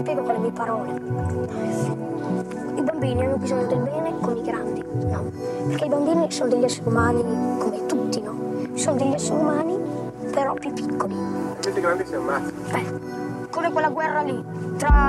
spiego con le mie parole. I bambini hanno bisogno del bene con i grandi, no? Perché i bambini sono degli esseri umani come tutti, no? Sono degli esseri umani però più piccoli. Tutti i grandi si ammazzano. Eh, come quella guerra lì, tra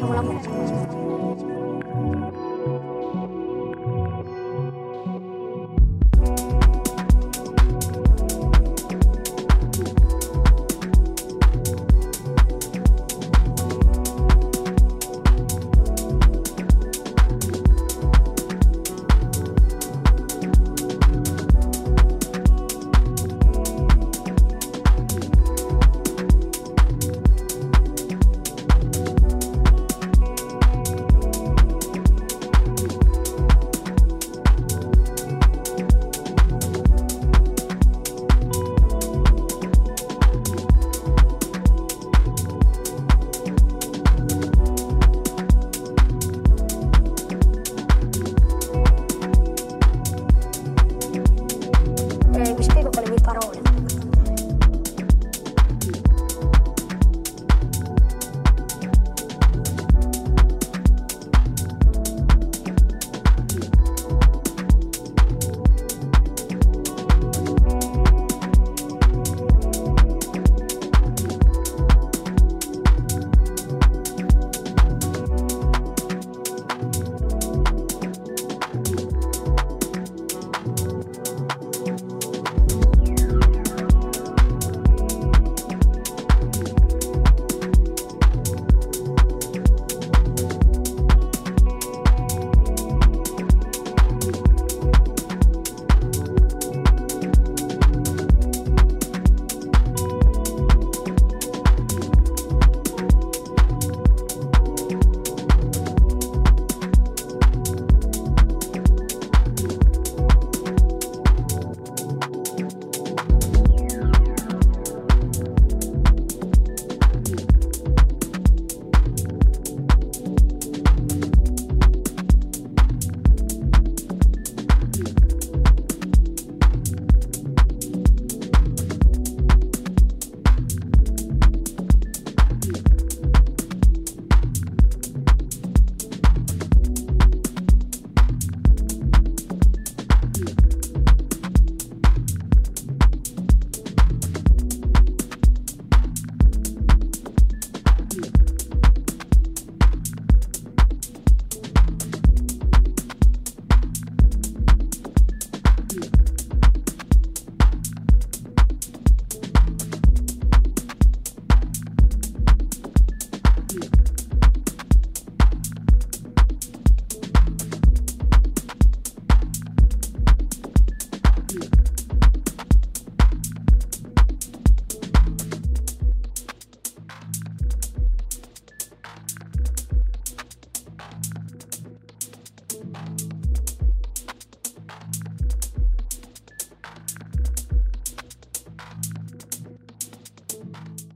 听我老公